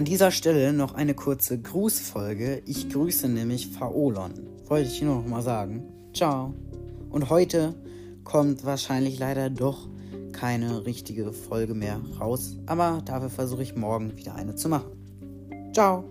An dieser Stelle noch eine kurze Grußfolge. Ich grüße nämlich Faolon. Wollte ich nur noch mal sagen. Ciao. Und heute kommt wahrscheinlich leider doch keine richtige Folge mehr raus. Aber dafür versuche ich morgen wieder eine zu machen. Ciao.